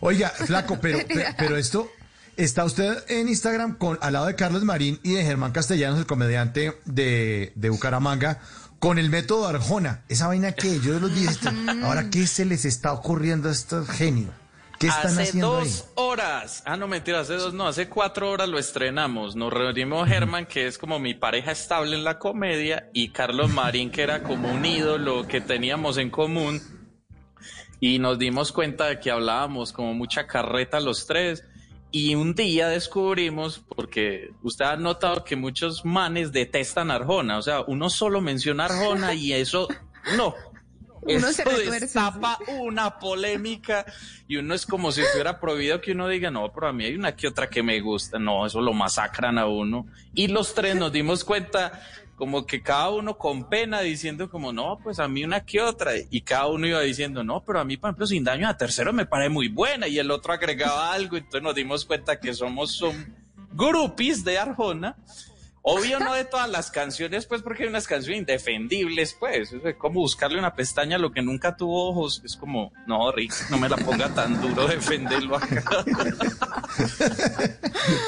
Oiga, flaco, pero, pero esto, está usted en Instagram con al lado de Carlos Marín y de Germán Castellanos, el comediante de, de Bucaramanga, con el método Arjona. Esa vaina que yo los esto, ahora qué se les está ocurriendo a estos genios. ¿Qué están hace haciendo dos ahí? horas, ah no mentira, hace dos, no, hace cuatro horas lo estrenamos. Nos reunimos Germán, que es como mi pareja estable en la comedia, y Carlos Marín, que era como un ídolo que teníamos en común. Y nos dimos cuenta de que hablábamos como mucha carreta los tres. Y un día descubrimos, porque usted ha notado que muchos manes detestan Arjona, o sea, uno solo menciona Arjona y eso, no. Uno se Eso retuerce, destapa una polémica y uno es como si estuviera prohibido que uno diga, no, pero a mí hay una que otra que me gusta, no, eso lo masacran a uno. Y los tres nos dimos cuenta como que cada uno con pena diciendo como, no, pues a mí una que otra. Y cada uno iba diciendo, no, pero a mí, por ejemplo, sin daño a tercero me parece muy buena. Y el otro agregaba algo, entonces nos dimos cuenta que somos son groupies de Arjona. Obvio no de todas las canciones, pues porque hay unas canciones indefendibles, pues. Es como buscarle una pestaña a lo que nunca tuvo ojos. Es como, no, Rick, no me la ponga tan duro defenderlo acá.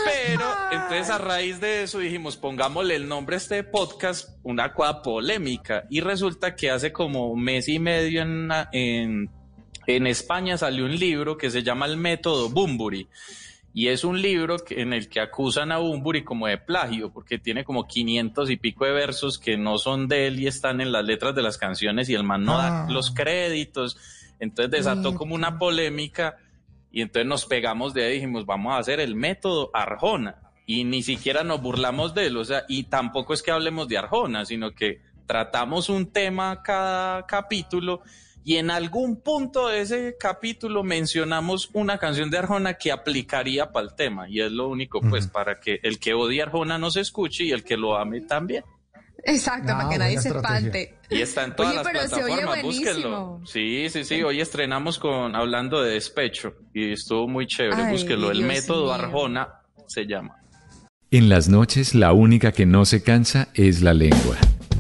Pero, entonces a raíz de eso dijimos, pongámosle el nombre a este podcast, una cosa polémica. Y resulta que hace como mes y medio en, en, en España salió un libro que se llama El Método Bumburi. Y es un libro en el que acusan a Bumburi como de plagio, porque tiene como 500 y pico de versos que no son de él y están en las letras de las canciones y el man no da Ah. los créditos. Entonces desató como una polémica y entonces nos pegamos de ahí y dijimos, vamos a hacer el método Arjona. Y ni siquiera nos burlamos de él, o sea, y tampoco es que hablemos de Arjona, sino que tratamos un tema cada capítulo y en algún punto de ese capítulo mencionamos una canción de Arjona que aplicaría para el tema y es lo único pues para que el que odia a Arjona no se escuche y el que lo ame también. Exacto, Ah, para que nadie se espante. Y está en todas Oye, las plataformas, búsquenlo. Sí, sí, sí, hoy estrenamos con hablando de despecho y estuvo muy chévere, Ay, búsquenlo, el Dios método mío. Arjona se llama. En las noches la única que no se cansa es la lengua.